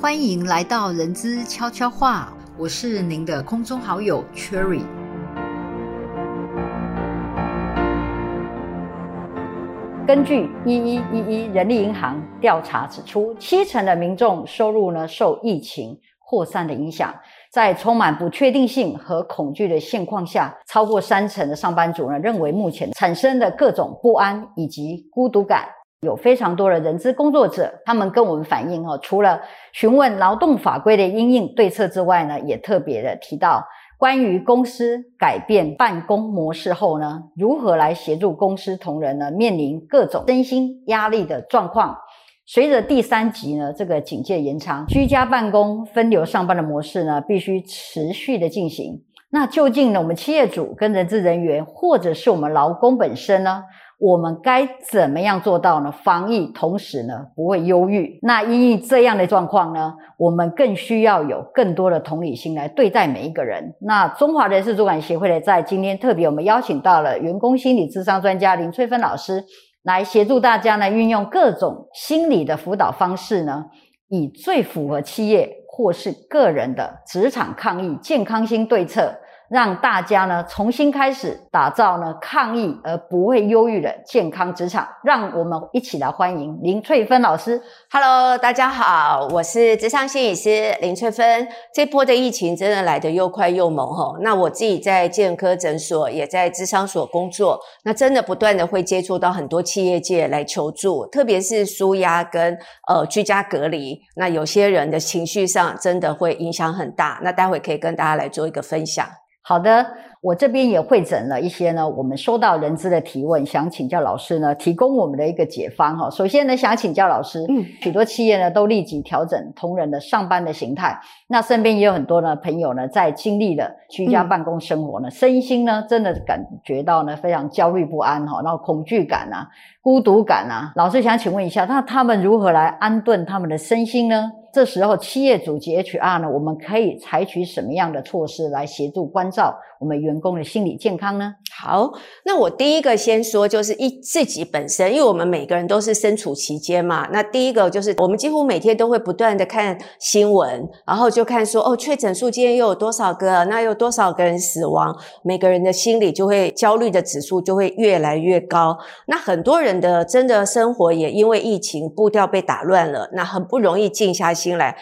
欢迎来到人资悄悄话，我是您的空中好友 Cherry。根据一一一一人力银行调查指出，七成的民众收入呢受疫情扩散的影响，在充满不确定性和恐惧的现况下，超过三成的上班族呢认为目前产生的各种不安以及孤独感。有非常多的人资工作者，他们跟我们反映哦，除了询问劳动法规的应应对策之外呢，也特别的提到关于公司改变办公模式后呢，如何来协助公司同仁呢面临各种身心压力的状况。随着第三级呢这个警戒延长，居家办公分流上班的模式呢必须持续的进行。那究竟呢我们企业主跟人资人员，或者是我们劳工本身呢？我们该怎么样做到呢？防疫同时呢不会忧郁。那因应这样的状况呢，我们更需要有更多的同理心来对待每一个人。那中华人事主管协会呢，在今天特别我们邀请到了员工心理智商专家林翠芬老师，来协助大家呢运用各种心理的辅导方式呢，以最符合企业或是个人的职场抗疫健康心对策。让大家呢重新开始打造呢抗疫而不会忧郁的健康职场，让我们一起来欢迎林翠芬老师。Hello，大家好，我是职场心理师林翠芬。这波的疫情真的来得又快又猛哈，那我自己在健科诊所也在智商所工作，那真的不断的会接触到很多企业界来求助，特别是舒压跟呃居家隔离，那有些人的情绪上真的会影响很大。那待会可以跟大家来做一个分享。好的，我这边也会诊了一些呢，我们收到人资的提问，想请教老师呢，提供我们的一个解方哈。首先呢，想请教老师，嗯，许多企业呢都立即调整同仁的上班的形态，那身边也有很多呢朋友呢，在经历了居家办公生活呢，身心呢真的感觉到呢非常焦虑不安哈，然后恐惧感啊、孤独感啊。老师想请问一下，那他们如何来安顿他们的身心呢？这时候，企业主及 HR 呢，我们可以采取什么样的措施来协助关照我们员工的心理健康呢？好，那我第一个先说，就是一自己本身，因为我们每个人都是身处其间嘛。那第一个就是，我们几乎每天都会不断的看新闻，然后就看说，哦，确诊数今天又有多少个？那有多少个人死亡？每个人的心理就会焦虑的指数就会越来越高。那很多人的真的生活也因为疫情步调被打乱了，那很不容易静下心来。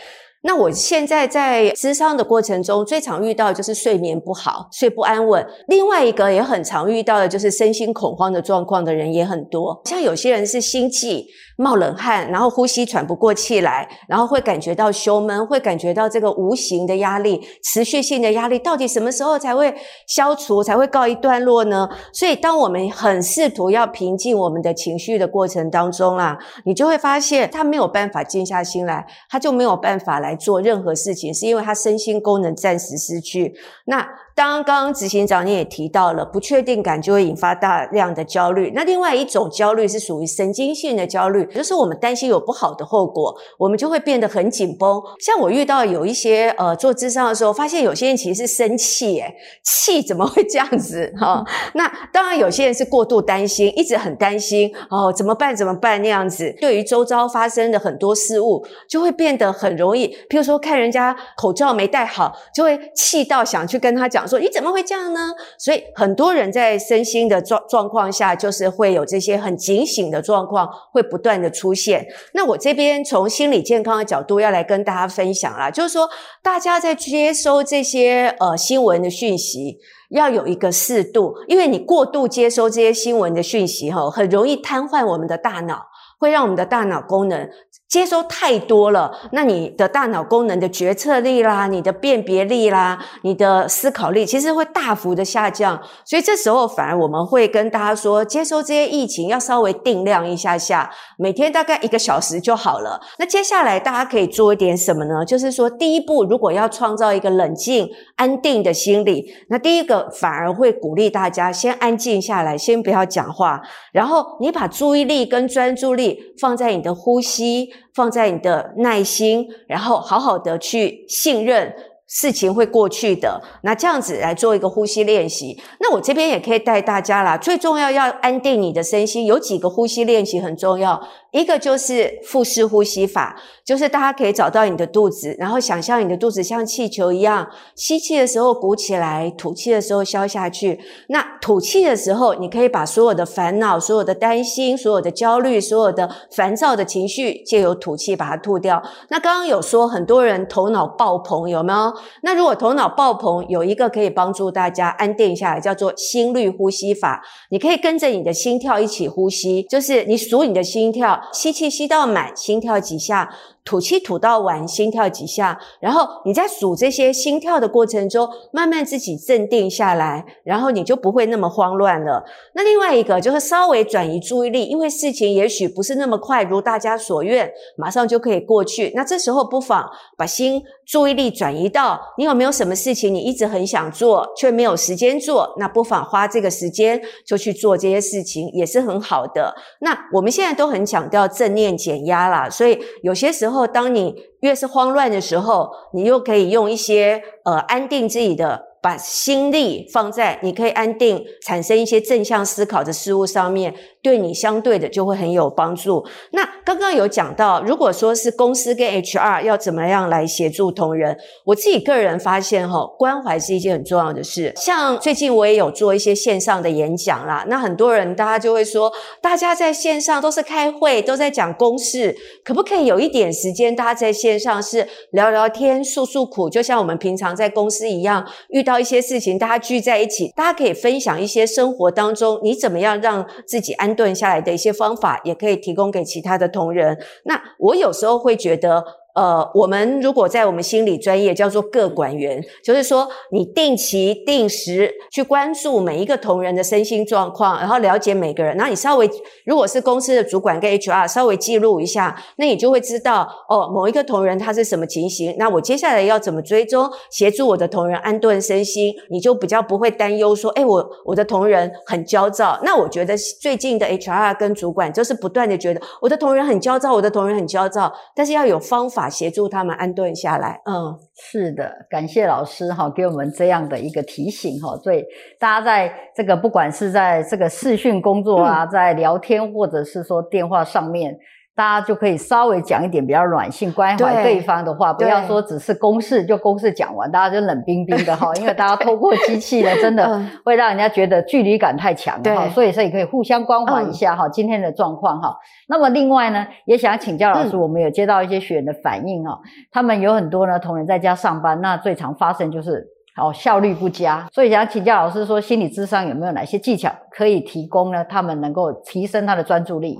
那我现在在咨商的过程中，最常遇到就是睡眠不好、睡不安稳。另外一个也很常遇到的就是身心恐慌的状况的人也很多。像有些人是心悸、冒冷汗，然后呼吸喘不过气来，然后会感觉到胸闷，会感觉到这个无形的压力、持续性的压力，到底什么时候才会消除、才会告一段落呢？所以，当我们很试图要平静我们的情绪的过程当中啊，你就会发现他没有办法静下心来，他就没有办法来。做任何事情，是因为他身心功能暂时失去。那刚刚执行长你也提到了，不确定感就会引发大量的焦虑。那另外一种焦虑是属于神经性的焦虑，就是我们担心有不好的后果，我们就会变得很紧绷。像我遇到有一些呃做智商的时候，发现有些人其实是生气，哎，气怎么会这样子 哈？那当然有些人是过度担心，一直很担心哦，怎么办？怎么办？那样子，对于周遭发生的很多事物，就会变得很容易，譬如说看人家口罩没戴好，就会气到想去跟他讲。说你怎么会这样呢？所以很多人在身心的状状况下，就是会有这些很警醒的状况会不断的出现。那我这边从心理健康的角度要来跟大家分享啦，就是说大家在接收这些呃新闻的讯息，要有一个适度，因为你过度接收这些新闻的讯息，哈，很容易瘫痪我们的大脑，会让我们的大脑功能。接收太多了，那你的大脑功能的决策力啦，你的辨别力啦，你的思考力，其实会大幅的下降。所以这时候反而我们会跟大家说，接收这些疫情要稍微定量一下下，每天大概一个小时就好了。那接下来大家可以做一点什么呢？就是说，第一步，如果要创造一个冷静、安定的心理，那第一个反而会鼓励大家先安静下来，先不要讲话，然后你把注意力跟专注力放在你的呼吸。放在你的耐心，然后好好的去信任事情会过去的。那这样子来做一个呼吸练习。那我这边也可以带大家啦。最重要要安定你的身心，有几个呼吸练习很重要。一个就是腹式呼吸法，就是大家可以找到你的肚子，然后想象你的肚子像气球一样，吸气的时候鼓起来，吐气的时候消下去。那吐气的时候，你可以把所有的烦恼、所有的担心、所有的焦虑、所有的烦躁的情绪，借由吐气把它吐掉。那刚刚有说很多人头脑爆棚，有没有？那如果头脑爆棚，有一个可以帮助大家安定下来，叫做心率呼吸法。你可以跟着你的心跳一起呼吸，就是你数你的心跳。吸气吸到满，心跳几下。吐气吐到完，心跳几下，然后你在数这些心跳的过程中，慢慢自己镇定下来，然后你就不会那么慌乱了。那另外一个就是稍微转移注意力，因为事情也许不是那么快如大家所愿，马上就可以过去。那这时候不妨把心注意力转移到你有没有什么事情你一直很想做却没有时间做，那不妨花这个时间就去做这些事情，也是很好的。那我们现在都很强调正念减压啦，所以有些时候。当你越是慌乱的时候，你又可以用一些呃安定自己的。把心力放在你可以安定、产生一些正向思考的事物上面，对你相对的就会很有帮助。那刚刚有讲到，如果说是公司跟 HR 要怎么样来协助同仁，我自己个人发现哈，关怀是一件很重要的事。像最近我也有做一些线上的演讲啦，那很多人大家就会说，大家在线上都是开会，都在讲公事，可不可以有一点时间，大家在线上是聊聊天、诉诉苦，就像我们平常在公司一样遇。到一些事情，大家聚在一起，大家可以分享一些生活当中你怎么样让自己安顿下来的一些方法，也可以提供给其他的同仁。那我有时候会觉得。呃，我们如果在我们心理专业叫做各管员，就是说你定期定时去关注每一个同仁的身心状况，然后了解每个人。那你稍微如果是公司的主管跟 HR 稍微记录一下，那你就会知道哦，某一个同仁他是什么情形。那我接下来要怎么追踪协助我的同仁安顿身心，你就比较不会担忧说，哎，我我的同仁很焦躁。那我觉得最近的 HR 跟主管就是不断的觉得我的同仁很焦躁，我的同仁很焦躁，但是要有方法。协助他们安顿下来。嗯，是的，感谢老师哈，给我们这样的一个提醒哈。所以大家在这个不管是在这个视讯工作啊，在聊天或者是说电话上面。大家就可以稍微讲一点比较软性关怀对方的话，不要说只是公事就公事讲完，大家就冷冰冰的哈。因为大家透过机器呢，真的会让人家觉得距离感太强哈。所以所以可以互相关怀一下哈，今天的状况哈。那么另外呢，也想请教老师，我们有接到一些学员的反应哈，他们有很多呢同仁在家上班，那最常发生就是哦效率不佳，所以想请教老师说，心理智商有没有哪些技巧可以提供呢？他们能够提升他的专注力。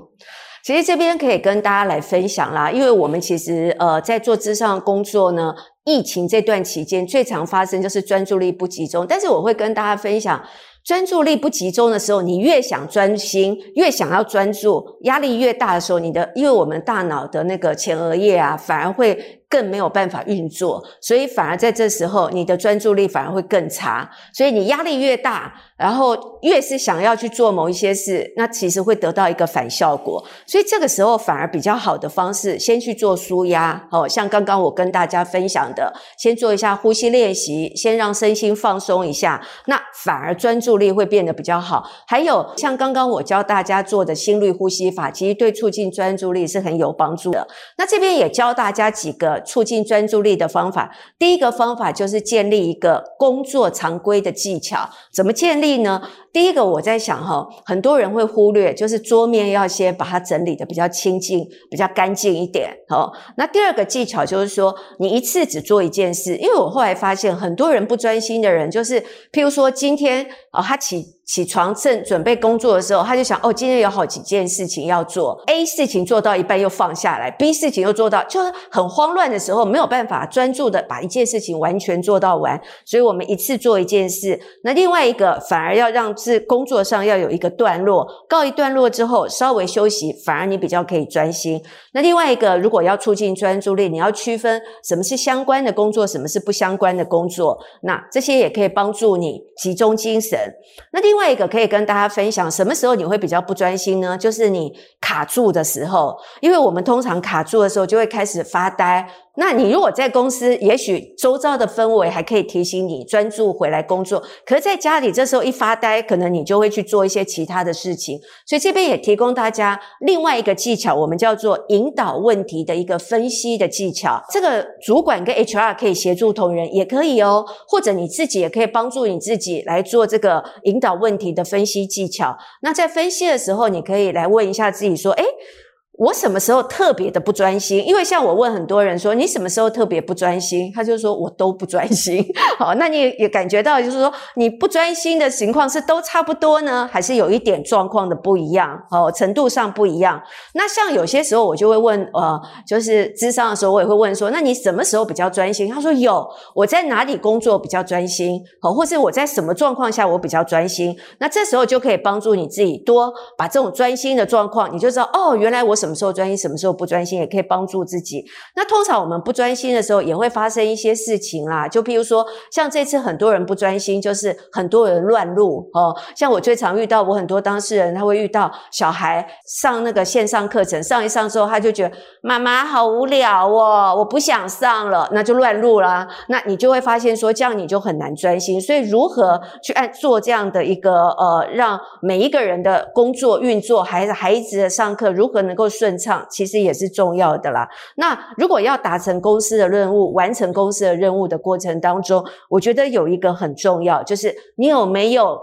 其实这边可以跟大家来分享啦，因为我们其实呃在做智商工作呢，疫情这段期间最常发生就是专注力不集中，但是我会跟大家分享，专注力不集中的时候，你越想专心，越想要专注，压力越大的时候，你的因为我们大脑的那个前额叶啊，反而会。更没有办法运作，所以反而在这时候，你的专注力反而会更差。所以你压力越大，然后越是想要去做某一些事，那其实会得到一个反效果。所以这个时候反而比较好的方式，先去做舒压。哦，像刚刚我跟大家分享的，先做一下呼吸练习，先让身心放松一下，那反而专注力会变得比较好。还有像刚刚我教大家做的心率呼吸法，其实对促进专注力是很有帮助的。那这边也教大家几个。促进专注力的方法，第一个方法就是建立一个工作常规的技巧。怎么建立呢？第一个我在想哈，很多人会忽略，就是桌面要先把它整理的比较清净、比较干净一点。好，那第二个技巧就是说，你一次只做一件事。因为我后来发现，很多人不专心的人，就是譬如说今天哦，他起起床正准备工作的时候，他就想哦，今天有好几件事情要做，A 事情做到一半又放下来，B 事情又做到，就是很慌乱的时候，没有办法专注的把一件事情完全做到完。所以我们一次做一件事，那另外一个反而要让。是工作上要有一个段落，告一段落之后稍微休息，反而你比较可以专心。那另外一个，如果要促进专注力，你要区分什么是相关的工作，什么是不相关的工作。那这些也可以帮助你集中精神。那另外。另外一个可以跟大家分享，什么时候你会比较不专心呢？就是你卡住的时候，因为我们通常卡住的时候就会开始发呆。那你如果在公司，也许周遭的氛围还可以提醒你专注回来工作，可是在家里这时候一发呆，可能你就会去做一些其他的事情。所以这边也提供大家另外一个技巧，我们叫做引导问题的一个分析的技巧。这个主管跟 HR 可以协助同仁，也可以哦，或者你自己也可以帮助你自己来做这个引导问题的分析技巧。那在分析的时候，你可以来问一下自己说：，诶我什么时候特别的不专心？因为像我问很多人说，你什么时候特别不专心？他就说我都不专心。好，那你也感觉到，就是说你不专心的情况是都差不多呢，还是有一点状况的不一样？哦，程度上不一样。那像有些时候我就会问，呃，就是智商的时候，我也会问说，那你什么时候比较专心？他说有，我在哪里工作比较专心？好，或是我在什么状况下我比较专心？那这时候就可以帮助你自己多把这种专心的状况，你就知道哦，原来我什什什么时候专心，什么时候不专心，也可以帮助自己。那通常我们不专心的时候，也会发生一些事情啦。就譬如说，像这次很多人不专心，就是很多人乱录哦。像我最常遇到，我很多当事人他会遇到小孩上那个线上课程，上一上之后，他就觉得妈妈好无聊哦，我不想上了，那就乱录啦。那你就会发现说，这样你就很难专心。所以，如何去按做这样的一个呃，让每一个人的工作运作，孩子孩子的上课如何能够。顺畅其实也是重要的啦。那如果要达成公司的任务，完成公司的任务的过程当中，我觉得有一个很重要，就是你有没有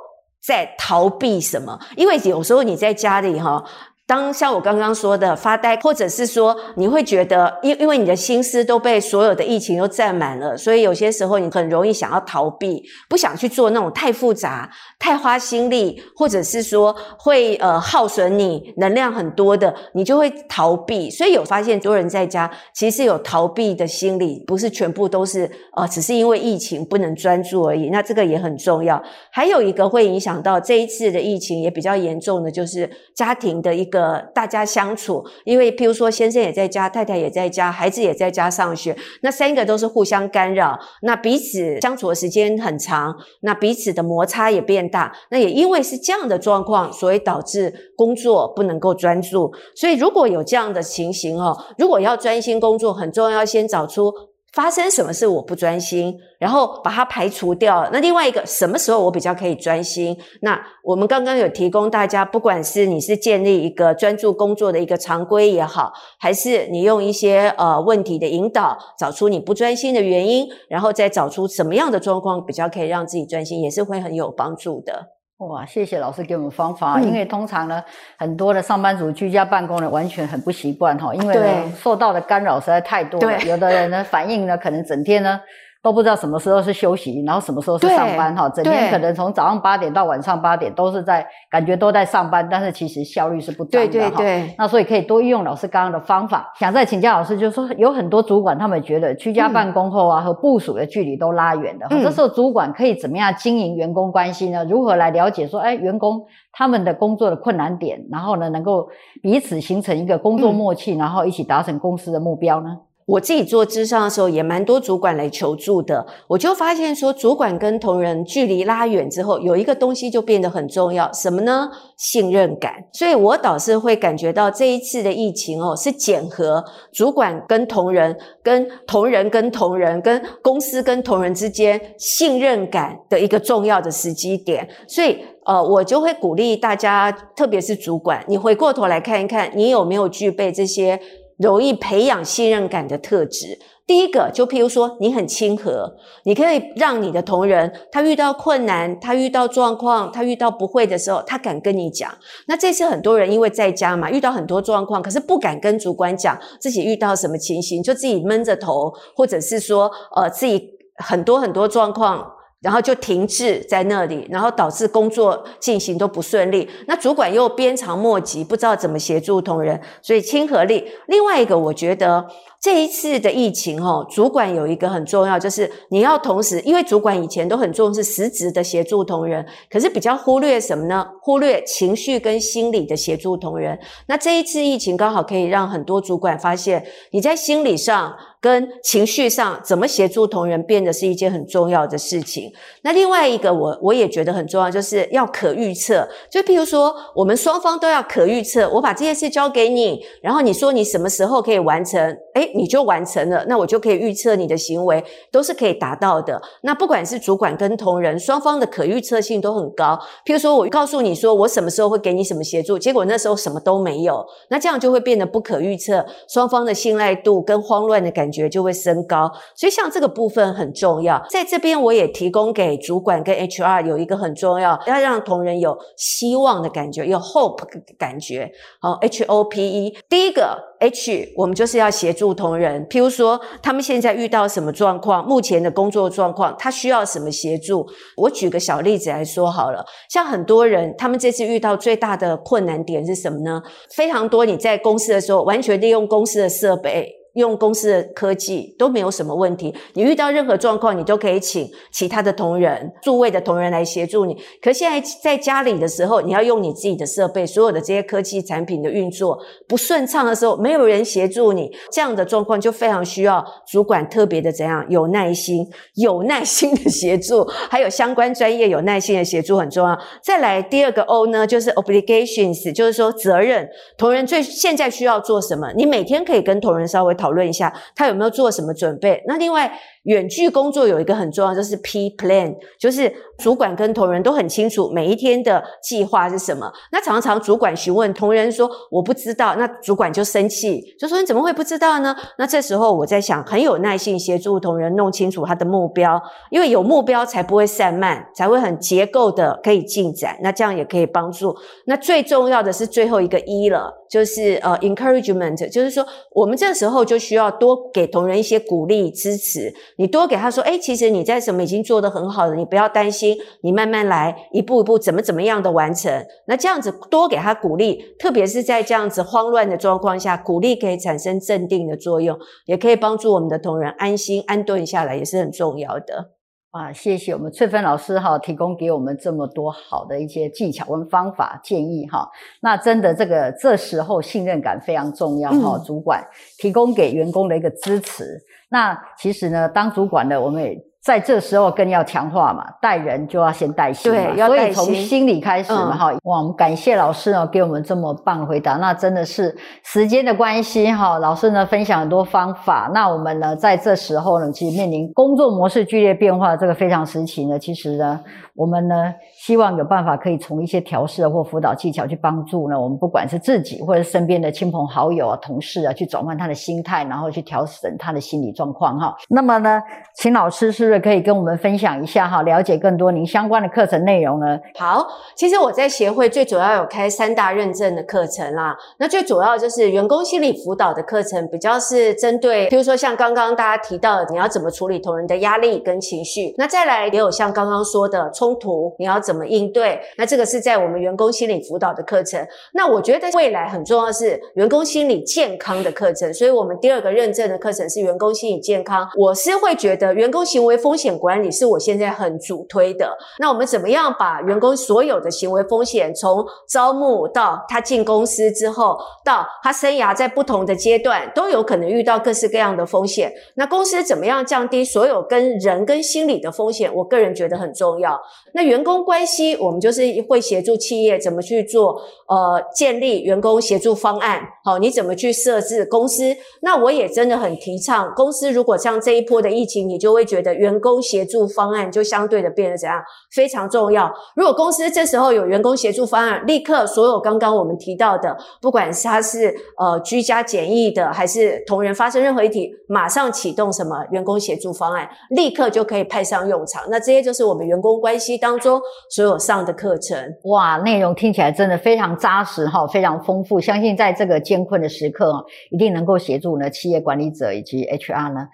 在逃避什么？因为有时候你在家里哈。当像我刚刚说的发呆，或者是说你会觉得，因因为你的心思都被所有的疫情都占满了，所以有些时候你很容易想要逃避，不想去做那种太复杂、太花心力，或者是说会呃耗损你能量很多的，你就会逃避。所以有发现，多人在家其实有逃避的心理，不是全部都是呃，只是因为疫情不能专注而已。那这个也很重要。还有一个会影响到这一次的疫情也比较严重的，就是家庭的一个。个大家相处，因为譬如说先生也在家，太太也在家，孩子也在家上学，那三个都是互相干扰，那彼此相处的时间很长，那彼此的摩擦也变大，那也因为是这样的状况，所以导致工作不能够专注。所以如果有这样的情形哦，如果要专心工作，很重要，先找出。发生什么事我不专心，然后把它排除掉。那另外一个什么时候我比较可以专心？那我们刚刚有提供大家，不管是你是建立一个专注工作的一个常规也好，还是你用一些呃问题的引导，找出你不专心的原因，然后再找出什么样的状况比较可以让自己专心，也是会很有帮助的。哇，谢谢老师给我们方法。因为通常呢，很多的上班族居家办公呢，完全很不习惯哈，因为呢受到的干扰实在太多了。有的人呢反应呢，可能整天呢。都不知道什么时候是休息，然后什么时候是上班哈，整天可能从早上八点到晚上八点都是在感觉都在上班，但是其实效率是不高的哈。那所以可以多运用老师刚刚的方法。想再请教老师，就是说有很多主管他们觉得居家办公后啊和部署的距离都拉远了，这时候主管可以怎么样经营员工关系呢？如何来了解说，哎，员工他们的工作的困难点，然后呢能够彼此形成一个工作默契，然后一起达成公司的目标呢？我自己做智商的时候，也蛮多主管来求助的。我就发现说，主管跟同仁距离拉远之后，有一个东西就变得很重要，什么呢？信任感。所以我倒是会感觉到这一次的疫情哦，是检核主管跟同仁、跟同仁跟同仁、跟公司跟同仁之间信任感的一个重要的时机点。所以，呃，我就会鼓励大家，特别是主管，你回过头来看一看，你有没有具备这些。容易培养信任感的特质，第一个就譬如说，你很亲和，你可以让你的同仁，他遇到困难，他遇到状况，他遇到不会的时候，他敢跟你讲。那这次很多人因为在家嘛，遇到很多状况，可是不敢跟主管讲自己遇到什么情形，就自己闷着头，或者是说，呃，自己很多很多状况。然后就停滞在那里，然后导致工作进行都不顺利。那主管又鞭长莫及，不知道怎么协助同仁，所以亲和力。另外一个，我觉得这一次的疫情哦，主管有一个很重要，就是你要同时，因为主管以前都很重视实质的协助同仁，可是比较忽略什么呢？忽略情绪跟心理的协助同仁。那这一次疫情刚好可以让很多主管发现，你在心理上。跟情绪上怎么协助同仁，变得是一件很重要的事情。那另外一个，我我也觉得很重要，就是要可预测。就譬如说，我们双方都要可预测。我把这件事交给你，然后你说你什么时候可以完成，诶，你就完成了，那我就可以预测你的行为都是可以达到的。那不管是主管跟同仁，双方的可预测性都很高。譬如说，我告诉你说我什么时候会给你什么协助，结果那时候什么都没有，那这样就会变得不可预测，双方的信赖度跟慌乱的感觉就会升高。所以像这个部分很重要，在这边我也提供给主管跟 HR 有一个很重要，要让同仁有希望的感觉，有 hope 感觉。好，H O P E，第一个 H，我们就是要协助同仁。譬如说，他们现在遇到什么状况，目前的工作状况，他需要什么协助？我举个小例子来说好了，像很多人，他们这次遇到最大的困难点是什么呢？非常多，你在公司的时候，完全利用公司的设备。用公司的科技都没有什么问题，你遇到任何状况，你都可以请其他的同仁、助位的同仁来协助你。可现在在家里的时候，你要用你自己的设备，所有的这些科技产品的运作不顺畅的时候，没有人协助你，这样的状况就非常需要主管特别的怎样有耐心、有耐心的协助，还有相关专业有耐心的协助很重要。再来第二个 O 呢，就是 obligations，就是说责任。同仁最现在需要做什么？你每天可以跟同仁稍微讨。讨论一下他有没有做什么准备？那另外。远距工作有一个很重要，就是 P plan，就是主管跟同仁都很清楚每一天的计划是什么。那常常主管询问同仁说我不知道，那主管就生气，就说你怎么会不知道呢？那这时候我在想，很有耐心协助同仁弄清楚他的目标，因为有目标才不会散漫，才会很结构的可以进展。那这样也可以帮助。那最重要的是最后一个一了，就是呃 encouragement，就是说我们这时候就需要多给同仁一些鼓励支持。你多给他说，哎，其实你在什么已经做得很好了，你不要担心，你慢慢来，一步一步怎么怎么样的完成。那这样子多给他鼓励，特别是在这样子慌乱的状况下，鼓励可以产生镇定的作用，也可以帮助我们的同仁安心安顿下来，也是很重要的。啊，谢谢我们翠芬老师哈，提供给我们这么多好的一些技巧跟方法建议哈。那真的这个这时候信任感非常重要哈，主管提供给员工的一个支持。那其实呢，当主管的我们也。在这时候更要强化嘛，带人就要先带心嘛，所以从心理开始嘛，哈，哇，我们感谢老师呢，给我们这么棒的回答，那真的是时间的关系哈，老师呢分享很多方法，那我们呢在这时候呢，其实面临工作模式剧烈变化这个非常时期呢，其实呢，我们呢希望有办法可以从一些调试或辅导技巧去帮助呢，我们不管是自己或者身边的亲朋好友啊、同事啊，去转换他的心态，然后去调整他的心理状况哈。那么呢，请老师是不是。可以跟我们分享一下哈，了解更多您相关的课程内容呢？好，其实我在协会最主要有开三大认证的课程啦。那最主要就是员工心理辅导的课程，比较是针对，比如说像刚刚大家提到的，你要怎么处理同仁的压力跟情绪。那再来也有像刚刚说的冲突，你要怎怎么应对？那这个是在我们员工心理辅导的课程。那我觉得未来很重要是员工心理健康的课程，所以我们第二个认证的课程是员工心理健康。我是会觉得员工行为。风险管理是我现在很主推的。那我们怎么样把员工所有的行为风险，从招募到他进公司之后，到他生涯在不同的阶段，都有可能遇到各式各样的风险。那公司怎么样降低所有跟人跟心理的风险？我个人觉得很重要。那员工关系，我们就是会协助企业怎么去做，呃，建立员工协助方案。好，你怎么去设置公司？那我也真的很提倡，公司如果像这一波的疫情，你就会觉得员工协助方案就相对的变得怎样非常重要。如果公司这时候有员工协助方案，立刻所有刚刚我们提到的，不管是他是呃居家检疫的，还是同仁发生任何一体，马上启动什么员工协助方案，立刻就可以派上用场。那这些就是我们员工关系当中所有上的课程。哇，内容听起来真的非常扎实哈，非常丰富。相信在这个艰困的时刻，一定能够协助呢企业管理者以及 HR 呢。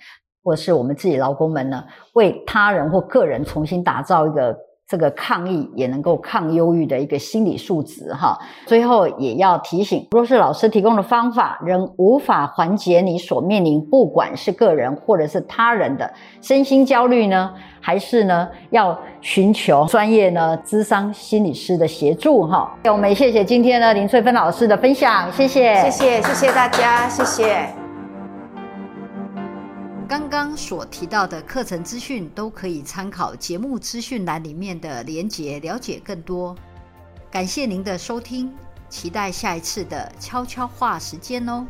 或是我们自己劳工们呢，为他人或个人重新打造一个这个抗议也能够抗忧郁的一个心理素质哈。最后也要提醒，若是老师提供的方法仍无法缓解你所面临不管是个人或者是他人的身心焦虑呢，还是呢要寻求专业呢智商心理师的协助哈。我们谢谢今天呢林翠芬老师的分享，谢谢，谢谢，谢谢大家，谢谢。刚刚所提到的课程资讯都可以参考节目资讯栏里面的连结，了解更多。感谢您的收听，期待下一次的悄悄话时间哦。